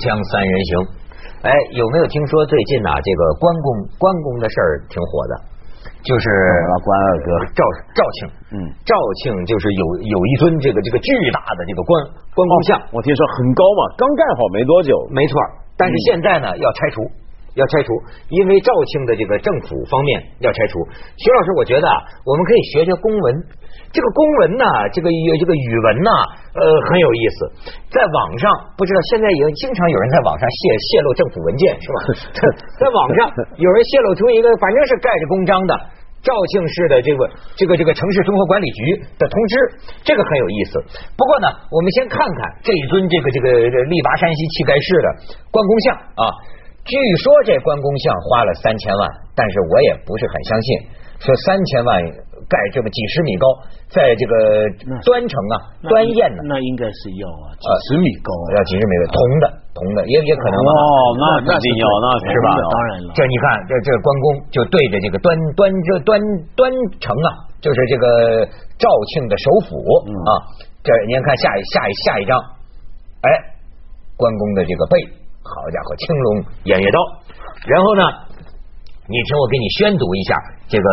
锵三人行，哎，有没有听说最近呐、这个关公关公的事儿挺火的，就是关二哥。赵赵庆，嗯。赵庆就是有有一尊这个这个巨大的这个关关公像，我听说很高嘛，刚盖好没多久，没错，但是现在呢、要拆除，要拆除，因为肇庆的这个政府方面要拆除。徐老师，我觉得啊，我们可以学学公文。这个公文呢，这个这个语文呢，呃，很有意思。在网上，不知道现在也经常有人在网上泄泄露政府文件，是吧？在网上有人泄露出一个，反正是盖着公章的。肇庆市的这个这个这个城市综合管理局的通知，这个很有意思。不过呢，我们先看看这一尊这个这个力拔山兮气盖世的关公像啊。据说这关公像花了三千万，但是我也不是很相信。说三千万盖这么几十米高，在这个端城啊、端砚呢，那应该是要啊，几十米高啊，要几十米的铜的铜的，也也可能。哦，那肯定要，那是吧当然了，这你看，这这关公就对着这个端端这端端城啊，就是这个肇庆的首府啊。这您看下一下一下一张，哎，关公的这个背，好家伙，青龙偃月刀。然后呢，你听我给你宣读一下这个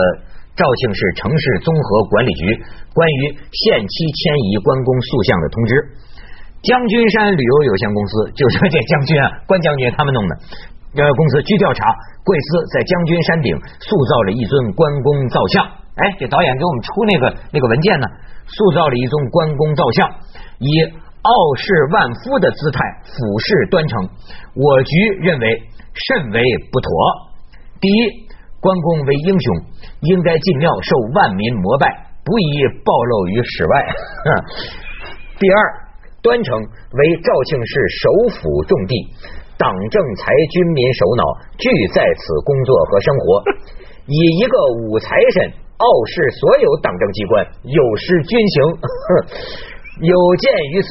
肇庆市城市综合管理局关于限期迁移关公塑像的通知。将军山旅游有限公司，就是这将军啊，关将军他们弄的。呃，公司据调查，贵司在将军山顶塑造了一尊关公造像。哎，这导演给我们出那个那个文件呢，塑造了一尊关公造像，以傲视万夫的姿态俯视端城。我局认为甚为不妥。第一，关公为英雄，应该进庙受万民膜拜，不宜暴露于室外。第二，端城为肇庆市首府重地，党政财军民首脑俱在此工作和生活，以一个武财神傲视所有党政机关，有失军情。有鉴于此，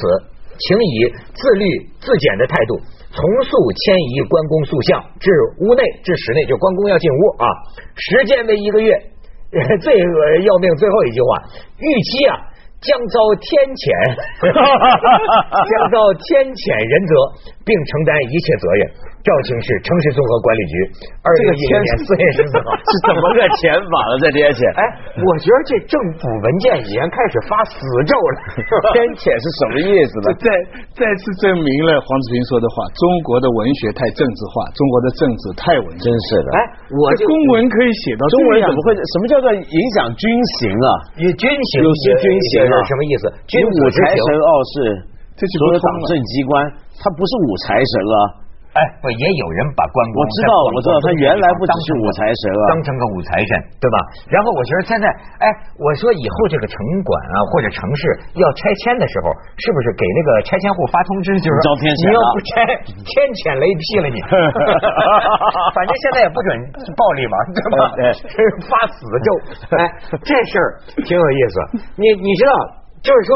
请以自律自检的态度，从速迁移关公塑像至屋内至室内，就关公要进屋啊，时间为一个月。最要命，最后一句话，预期啊将遭天谴，将遭天谴人责，并承担一切责任。肇庆市城市综合管理局，二零一零年四月十四号 是怎么个遣法了？这天谴，哎，我觉得这政府文件已经开始发死咒了。天谴是什么意思呢？再再次证明了黄子平说的话：中国的文学太政治化，中国的政治太文真。是的，哎，我公文可以写到中文怎么会？什么叫做影响军行啊？以军行有些军行啊什么意思？君你武财神傲世这就所有党政机关，他不是武财神啊。哎，不也有人把关公我知道在广我知道他原来不当是武财神啊当成个武财神，对吧？然后我觉得现在，哎，我说以后这个城管啊或者城市要拆迁的时候，是不是给那个拆迁户发通知，就是遭天谴你要不拆，天谴雷劈了你。反正现在也不准暴力嘛，对吧？对 发死咒。哎，这事儿挺有意思。你你知道，就是说，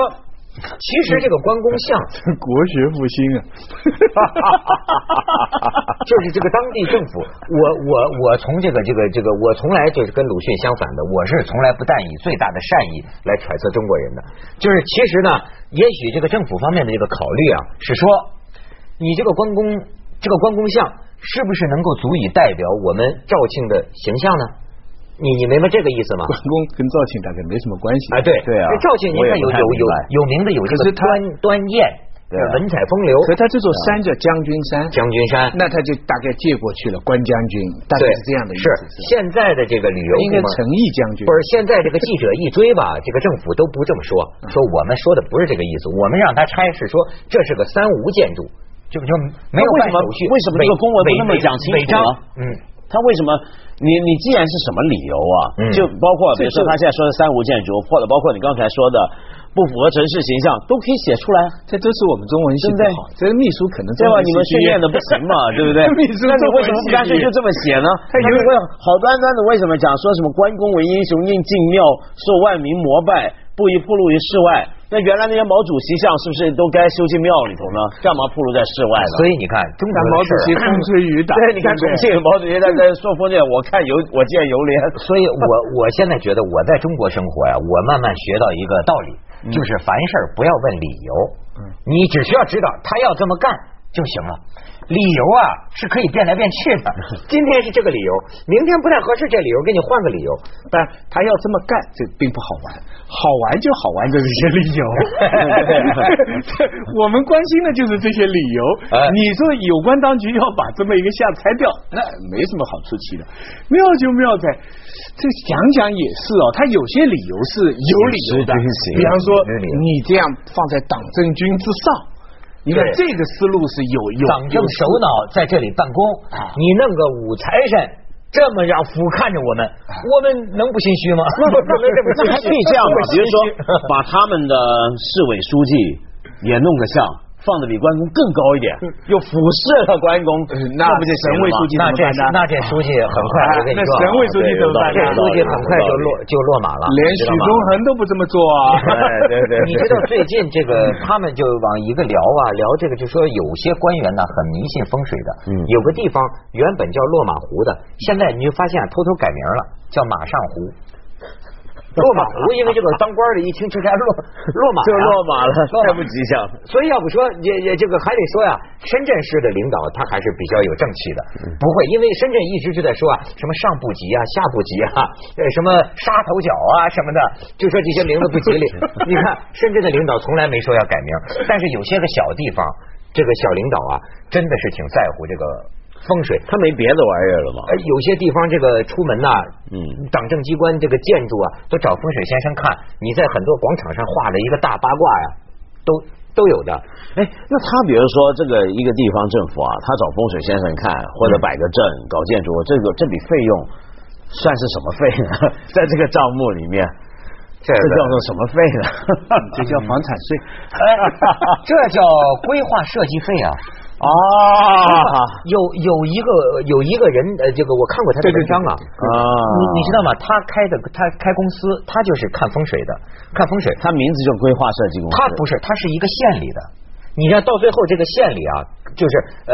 其实这个关公像。国学复兴啊！就是这个当地政府，我我我从这个这个这个，我从来就是跟鲁迅相反的，我是从来不但以最大的善意来揣测中国人的，就是其实呢，也许这个政府方面的这个考虑啊，是说你这个关公这个关公像是不是能够足以代表我们肇庆的形象呢？你你明白这个意思吗？关 公跟赵庆大概没什么关系啊，对对啊这肇庆你看有有有有名的有这个端端砚，对啊文采风流，可他这座山叫将军山，将军山，那他就大概借过去了关将军，大概，是这样的意是思。现在的这个旅游应该诚意将军不是现在这个记者一追吧，这个政府都不这么说，说我们说的不是这个意思，我们让他拆是说这是个三无建筑，就就没有办手续，为什么这个公文不那么讲清楚呢？嗯，他为什么？你你既然是什么理由啊？嗯就包括比如说他现在说的三无建筑，或者包括你刚才说的不符合城市形象，都可以写出来。这都是我们中文系对不对不好，这个秘书可能对吧？你们训练的不行嘛，对不对？秘书那你为什么不干脆就这么写呢？他他有为好端端的为什么讲说什么关公为英雄应进庙受万民膜拜，不宜暴露于世外？那原来那些毛主席像是不是都该修进庙里头呢？干嘛暴露在室外呢？所以你看中国毛主席 风吹雨打，对，你看重庆毛主席在在说封建，我看有我见犹怜。所以我我现在觉得我在中国生活呀，我慢慢学到一个道理，就是凡事不要问理由，你只需要知道他要这么干就行了。理由啊是可以变来变去的。今天是这个理由，明天不太合适，这理由给你换个理由。但他要这么干，这并不好玩。好玩就好玩的这些理由，我们关心的就是这些理由。你说有关当局要把这么一个像拆掉，那没什么好出奇的。妙就妙在，这想想也是哦，他有些理由是有理由的。比方说，你这样放在党政军之上，你看这个思路是有有党政首脑在这里办公，你弄个武财神。这么样俯瞰着我们，我们能不心虚吗？那还可以这样吧？比如说，把他们的市委书记也弄个像。放的比关公更高一点，又俯视了关公，那不就省委书记那这那这书记很快，我跟你说，省委书记怎么办？这书记很快就落就落马了，连许宗衡都不这么做啊！对 对，你知道最近这个 他们就往一个聊啊聊这个，就说有些官员呢很迷信风水的，有个地方原本叫落马湖的，现在你就发现偷偷改名了，叫马上湖。落马湖，因为这个当官的一听这该落 落马，就落马了，太不吉祥。所以要不说也也这个还得说呀，深圳市的领导他还是比较有正气的，不会因为深圳一直就在说啊，什么上不吉啊，下不吉啊，呃什么杀头脚啊什么的，就说这些名字不吉利。你看深圳的领导从来没说要改名，但是有些个小地方，这个小领导啊，真的是挺在乎这个。风水，他没别的玩意儿了吗？有些地方这个出门呐，嗯，党政机关这个建筑啊，都找风水先生看。你在很多广场上画了一个大八卦呀，都都有的。哎，那他比如说这个一个地方政府啊，他找风水先生看，或者摆个阵搞建筑，这个这笔费用算是什么费呢？在这个账目里面，这叫做什么费呢？这叫房产税，这叫规划设计费啊。啊，有有一个有一个人，呃，这个我看过他的文章啊，啊，你你知道吗？他开的他开公司，他就是看风水的，看风水，他名字叫规划设计公司。他不是，他是一个县里的。你看到最后这个县里啊，就是呃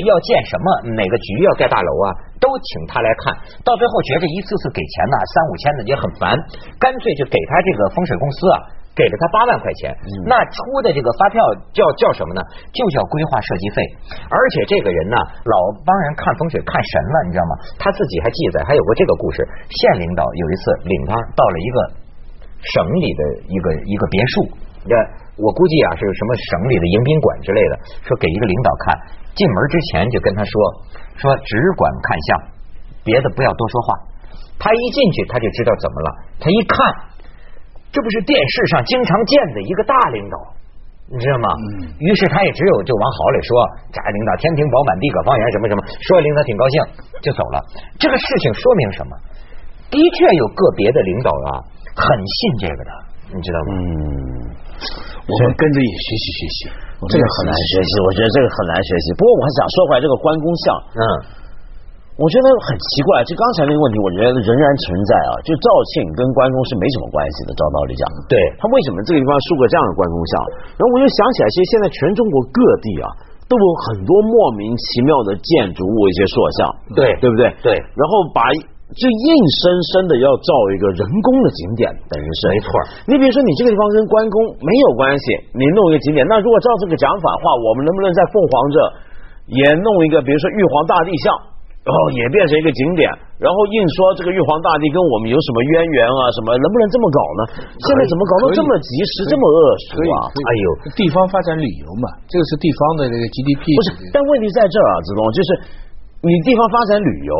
要建什么，哪个局要盖大楼啊，都请他来看。到最后觉着一次次给钱呢，三五千的也很烦，干脆就给他这个风水公司啊。给了他八万块钱，那出的这个发票叫叫什么呢？就叫规划设计费。而且这个人呢，老帮人看风水看神了，你知道吗？他自己还记载，还有过这个故事。县领导有一次领他到了一个省里的一个一个别墅，这我估计啊是什么省里的迎宾馆之类的，说给一个领导看。进门之前就跟他说说只管看相，别的不要多说话。他一进去他就知道怎么了，他一看。这不是电视上经常见的一个大领导，你知道吗？嗯于是他也只有就往好里说，这领导天庭饱满，地阁方圆，什么什么，说领导挺高兴就走了。这个事情说明什么？的确有个别的领导啊，很信这个的，你知道吗？嗯，我们跟着也学习学习，这个很难学习，我觉得这个很难学习。不过我还想说回来这个关公像，嗯。我觉得很奇怪，就刚才那个问题，我觉得仍然存在啊。就肇庆跟关公是没什么关系的，照道理讲，对他为什么这个地方竖个这样的关公像？然后我又想起来，其实现在全中国各地啊，都有很多莫名其妙的建筑物，一些塑像，对对不对？对。然后把就硬生生的要造一个人工的景点，等于是没错。你比如说，你这个地方跟关公没有关系，你弄一个景点，那如果照这个讲法的话，我们能不能在凤凰这也弄一个，比如说玉皇大帝像？然后也变成一个景点，然后硬说这个玉皇大帝跟我们有什么渊源啊？什么能不能这么搞呢？现在怎么搞到这么及时、这么恶俗啊？哎呦，地方发展旅游嘛，这个是地方的这个 GDP。不是，但问题在这儿啊，子龙，就是你地方发展旅游，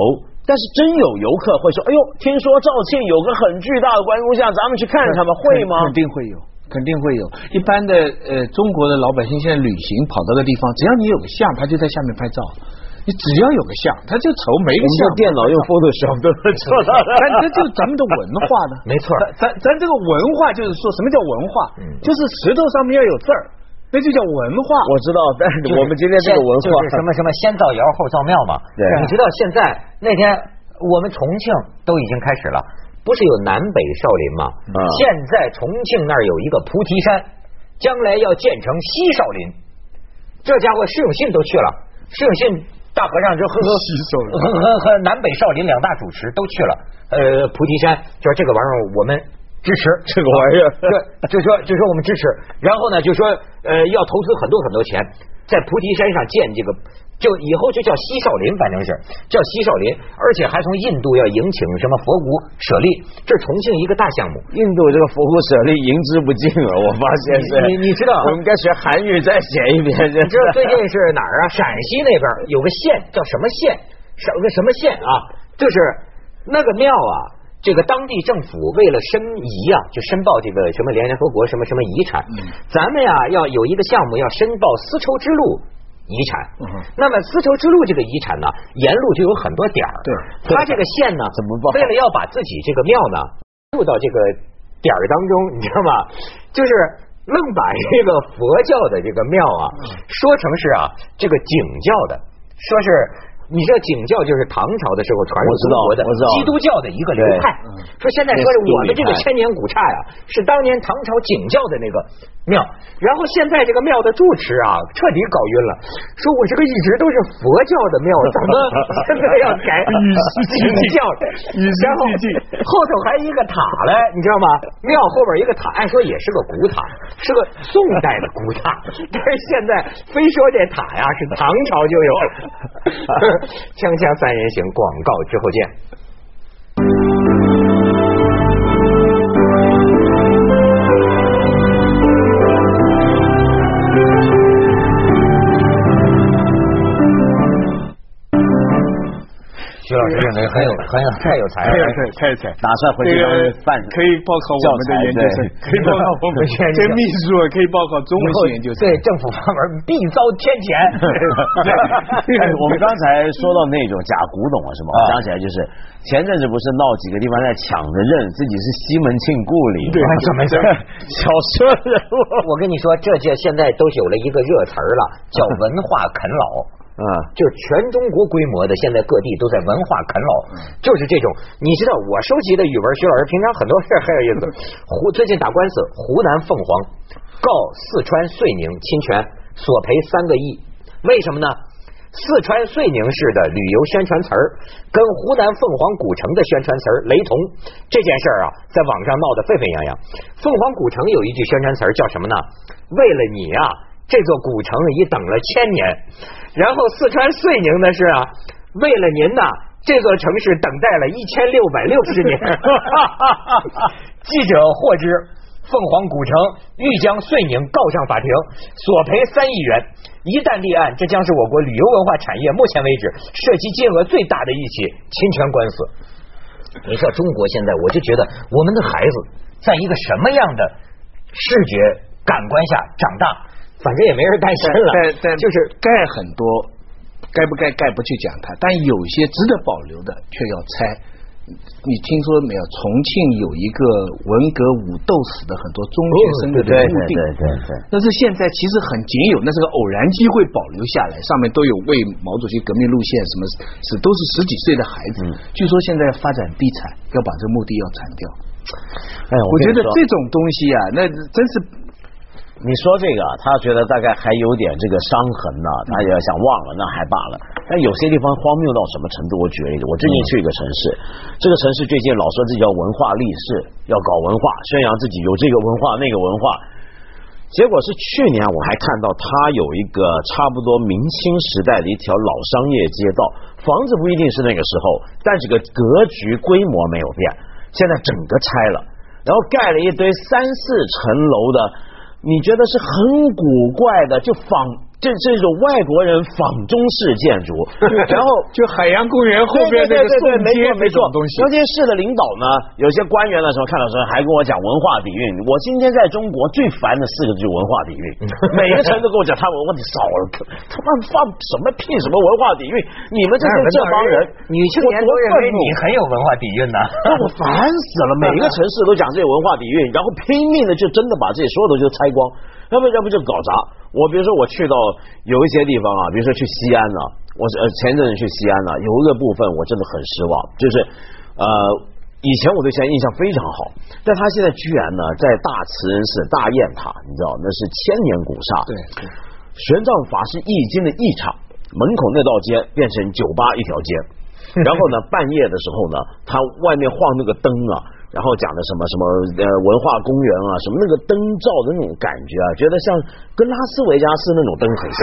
但是真有游客会说：“哎呦，听说肇庆有个很巨大的关公像，咱们去看看吧，会吗？”肯定会有，肯定会有。一般的呃，中国的老百姓现在旅行跑到个地方，只要你有个像，他就在下面拍照。你只要有个像，他就愁没个像。电脑用 Photoshop 都能做到。但这就是咱们的文化呢。没错，咱咱这个文化就是说什么叫文化？嗯就是石头上面要有字儿，那就叫文化。我知道，但是我们今天这个文化什么什么先造谣后造庙嘛。对。你知道现在那天我们重庆都已经开始了，不是有南北少林吗？现在重庆那儿有一个菩提山，将来要建成西少林。这家伙释永信都去了，释永信。大和尚就和和和和南北少林两大主持都去了，呃，菩提山就是这个玩意儿，我们支持这个玩意儿，对，就说就说我们支持，然后呢就说呃要投资很多很多钱，在菩提山上建这个。就以后就叫西少林，反正是叫西少林，而且还从印度要迎请什么佛骨舍利，这是重庆一个大项目。印度这个佛骨舍利迎之不尽了，我发现是。你你知道？我们该学韩语再写一遍。你知道 最近是哪儿啊？陕西那边有个县叫什么县？什个什么县啊？就是那个庙啊，这个当地政府为了申遗啊，就申报这个什么联合国什么什么遗产。咱们呀要有一个项目要申报丝绸之路。遗产，那么丝绸之路这个遗产呢，沿路就有很多点儿。对，它这个线呢，怎么报？为了要把自己这个庙呢入到这个点儿当中，你知道吗？就是愣把这个佛教的这个庙啊，说成是啊这个景教的，说是。你知道景教就是唐朝的时候传入中国的基督教的一个流派。说现在说是我们这个千年古刹呀，是当年唐朝景教的那个庙。然后现在这个庙的住持啊，彻底搞晕了，说我这个一直都是佛教的庙，怎么现在要改景教？然后后头还一个塔嘞，你知道吗？庙后边一个塔，按说也是个古塔，是个宋代的古塔，但是现在非说这塔呀是唐朝就有了。锵锵三人行，广告之后见。徐老师认为很有很有太有才，了，太有才，打算回去当饭可以报考我们的研究生，可以报考 我们这秘书，可以报考中文系研究生。对政府部门必遭天谴。我们刚才说到那种假古董啊，什么？想起来就是前阵子不是闹几个地方在抢着认自己是西门庆故里？对，没事。小说人物，我跟你说，这就现在都有了一个热词儿了，叫文化啃老。啊，就是全中国规模的，现在各地都在文化啃老，就是这种。你知道我收集的语文，徐老师平常很多事很有意思。湖最近打官司，湖南凤凰告四川遂宁侵权，索赔三个亿。为什么呢？四川遂宁市的旅游宣传词儿跟湖南凤凰古城的宣传词儿雷同，这件事儿啊，在网上闹得沸沸扬扬。凤凰古城有一句宣传词儿叫什么呢？为了你啊，这座古城已等了千年。然后四川遂宁呢是啊，为了您呐，这座城市等待了一千六百六十年。记者获知，凤凰古城欲将遂宁告上法庭，索赔三亿元。一旦立案，这将是我国旅游文化产业目前为止涉及金额最大的一起侵权官司。你说中国现在，我就觉得我们的孩子在一个什么样的视觉感官下长大？反正也没人担心了，但但就是盖很多，该不该盖不去讲它，但有些值得保留的却要拆。你听说没有？重庆有一个文革武斗死的很多中学生的墓地，对对对，但是现在其实很仅有，那是个偶然机会保留下来，上面都有为毛主席革命路线什么，是都是十几岁的孩子。据说现在发展地产，要把这墓地要铲掉。哎，我觉得这种东西啊，那真是。你说这个，他觉得大概还有点这个伤痕呢，他也想忘了，那还罢了。但有些地方荒谬到什么程度？我举个例子，我最近去一个城市，这个城市最近老说自己要文化立市，要搞文化，宣扬自己有这个文化那个文化。结果是去年我还看到他有一个差不多明清时代的一条老商业街道，房子不一定是那个时候，但这个格局规模没有变，现在整个拆了，然后盖了一堆三四层楼的。你觉得是很古怪的，就仿这这种外国人仿中式建筑，然后就海洋公园后边那个宋街没错东西。尤其市的领导呢，有些官员的时候看到时候还跟我讲文化底蕴。我今天在中国最烦的四个字就文化底蕴，每个城都跟我讲他文化底少了，他妈放什么屁什么文化底蕴？你们这些这帮人，你青年都认为你很有文化底蕴呢，我烦死了。每一个城市都讲这些文化底蕴，然后拼命的就真的把这些所有东西都拆光。要不要不就搞砸？我比如说我去到有一些地方啊，比如说去西安呢，我呃前阵子去西安呢，有一个部分我真的很失望，就是呃以前我对西安印象非常好，但他现在居然呢在大慈恩寺大雁塔，你知道那是千年古刹，对，玄奘法师易经的译场门口那道街变成酒吧一条街，然后呢半夜的时候呢，他外面晃那个灯啊。然然后讲的什么什么呃文化公园啊，什么那个灯照的那种感觉啊，觉得像跟拉斯维加斯那种灯很像。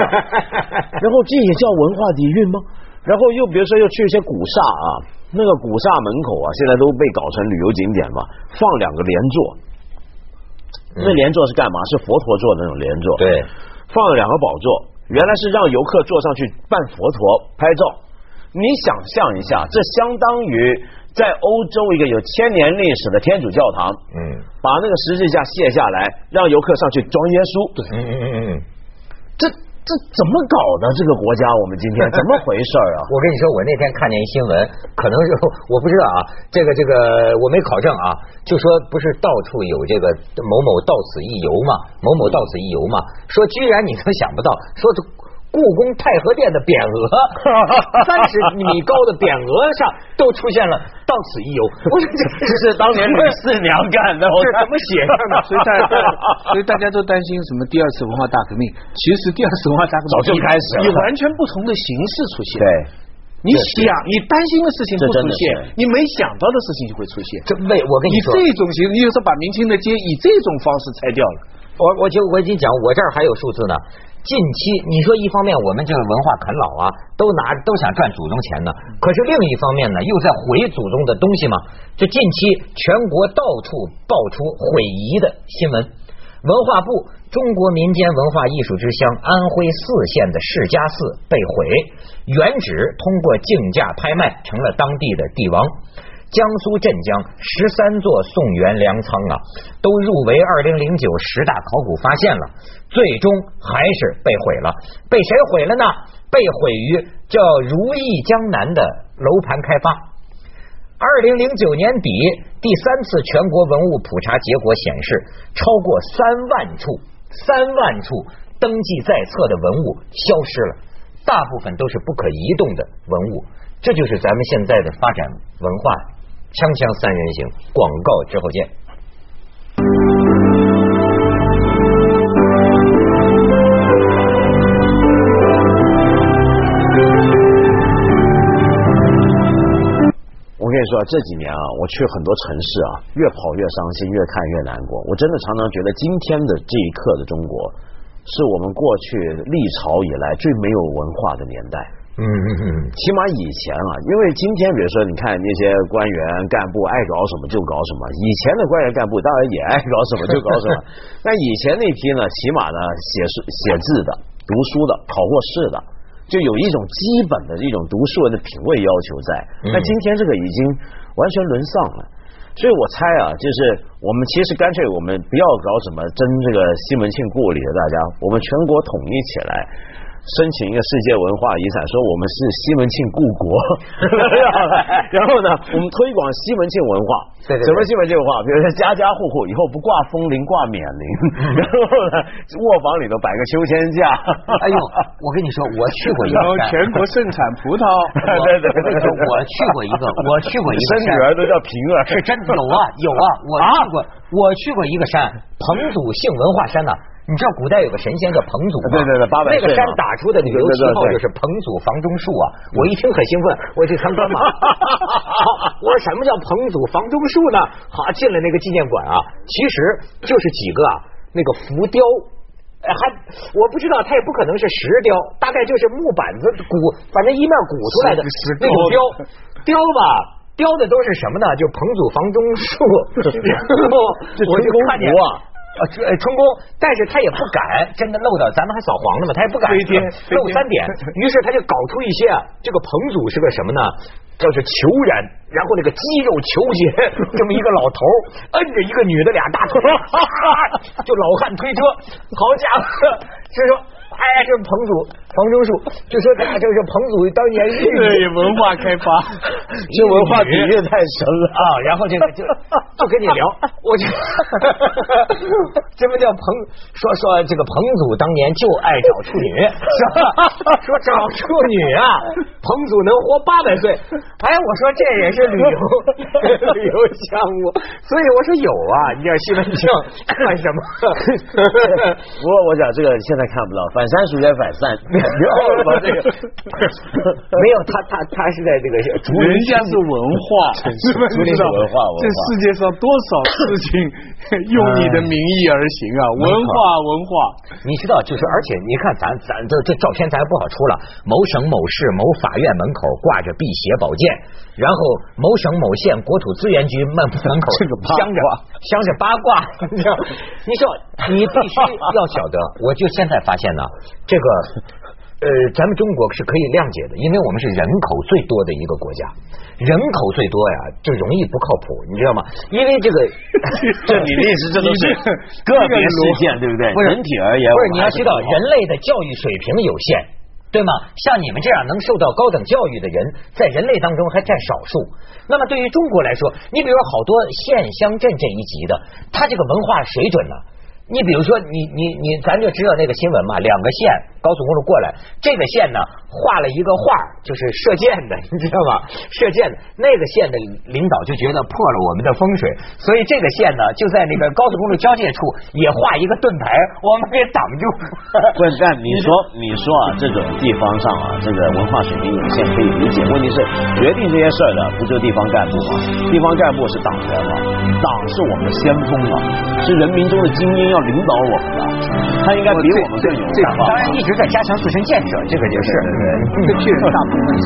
然后这也叫文化底蕴吗？然后又比如说又去一些古刹啊，那个古刹门口啊，现在都被搞成旅游景点嘛，放两个莲座，那莲座是干嘛？是佛陀坐的那种莲座。对，放了两个宝座，原来是让游客坐上去扮佛陀拍照。你想象一下，这相当于在欧洲一个有千年历史的天主教堂，嗯，把那个十字架卸下来，让游客上去装耶稣。嗯嗯嗯嗯，这。这怎么搞的？这个国家，我们今天怎么回事啊？我跟你说，我那天看见一新闻，可能是我不知道啊。这个这个我没考证啊，就说不是到处有这个某某到此一游嘛，某某到此一游嘛，说居然你都想不到，说这。故宫太和殿的匾额，三十米高的匾额上都出现了“到此一游 ”。我说 这这是当年的四娘干的，这怎么写上的？所以大家所以大家都担心什么第二次文化大革命？其实第二次文化大革命早就开始了，以完全不同的形式出现。对，你想你担心的事情不出现，你没想到的事情就会出现。这为我跟你说，这种形，你就说把明清的街以这种方式拆掉了。我我就我已经讲，我这儿还有数字呢。近期你说一方面我们这个文化啃老啊，都拿都想赚祖宗钱呢，可是另一方面呢，又在毁祖宗的东西嘛。这近期全国到处爆出毁遗的新闻，文化部中国民间文化艺术之乡安徽泗县的释迦寺被毁，原址通过竞价拍卖成了当地的帝王。江苏镇江十三座宋元粮仓啊，都入围二零零九十大考古发现了，最终还是被毁了。被谁毁了呢？被毁于叫如意江南的楼盘开发。二零零九年底，第三次全国文物普查结果显示，超过三万处、三万处登记在册的文物消失了，大部分都是不可移动的文物。这就是咱们现在的发展文化。锵锵三人行，广告之后见。我跟你说，这几年啊，我去很多城市啊，越跑越伤心，越看越难过。我真的常常觉得，今天的这一刻的中国，是我们过去历朝以来最没有文化的年代。嗯嗯嗯，起码以前啊，因为今天比如说，你看那些官员干部爱搞什么就搞什么，以前的官员干部当然也爱搞什么就搞什么，但以前那批呢，起码呢写书写字的、读书的、考过试的，就有一种基本的一种读书人的品味要求在。那今天这个已经完全沦丧了，所以我猜啊，就是我们其实干脆我们不要搞什么争这个西门庆故里的，大家我们全国统一起来。申请一个世界文化遗产，说我们是西门庆故国，然后呢，我们推广西门庆文化，什么西门庆文化？比如说家家户户以后不挂风铃，挂冕铃，然后呢，卧房里头摆个秋千架。哎呦，我跟你说，我去过一个，全国盛产葡萄。对 对对，我去过一个，我去过一个山，女儿都叫平儿，是真有啊有啊，我去过，我去过一个山，彭祖姓文化山呐。你知道古代有个神仙叫彭祖吗？对对对，八百那个山打出的旅游旗号就是彭祖房中术啊！我一听很兴奋，我去参观嘛。我说什么叫彭祖房中术呢？好，进了那个纪念馆啊，其实就是几个啊那个浮雕，还我不知道，它也不可能是石雕，大概就是木板子鼓，反正一面鼓出来的那种雕雕吧，雕的都是什么呢？就彭祖房中术，然后我就看见。呃，春宫，但是他也不敢真的漏到，咱们还扫黄了嘛，他也不敢漏三点，于是他就搞出一些啊，这个彭祖是个什么呢？叫做球人，然后那个肌肉球结，这么一个老头摁着一个女的俩大腿，就老汉推车，好家伙，所以说。哎，这彭祖彭中树，就说这就是彭祖当年对文化开发，这文化底蕴太深了啊！然后这个就就跟你聊，我就这不叫彭说说这个彭祖当年就爱找处女，是吧？说找处女啊，彭祖能活八百岁。哎，我说这也是旅游旅游项目，所以我说有啊，你要西门庆干什么？不过我讲这个现在看不到，反。反三属在反山，没有这个，没有他他他是在这个，人家是文化，竹林文化，这世界上上多少事情用你的名义而行啊？文化文化，你知道，就是而且你看咱咱这这照片咱也不好出了。某省某市某法院门口挂着辟邪宝剑，然后某省某县国土资源局门门口镶着镶着八卦，你知道？你说你必须要晓得，我就现在发现呢，这个。呃，咱们中国是可以谅解的，因为我们是人口最多的一个国家，人口最多呀，就容易不靠谱，你知道吗？因为这个，这你的意思，这都是 个别事件，对不对？整体而言，不是你要知道，人类的教育水平有限，对吗？像你们这样能受到高等教育的人，在人类当中还占少数。那么对于中国来说，你比如好多县乡镇这一级的，他这个文化水准呢？你比如说，你你你，咱就知道那个新闻嘛，两个县高速公路过来，这个县呢画了一个画，就是射箭的，你知道吗？射箭的那个县的领导就觉得破了我们的风水，所以这个县呢就在那个高速公路交界处也画一个盾牌，我们给挡住。不，但你说你说啊，这种地方上啊，这个文化水平有限可以理解，问题是决定这些事儿的不就地方干部吗？地方干部是党员吗？党是我们的先锋啊，是人民中的精英。要领导我们的，他应该比我们更有想法。当然一直在加强自身建设，这个也是，这确实大部分是。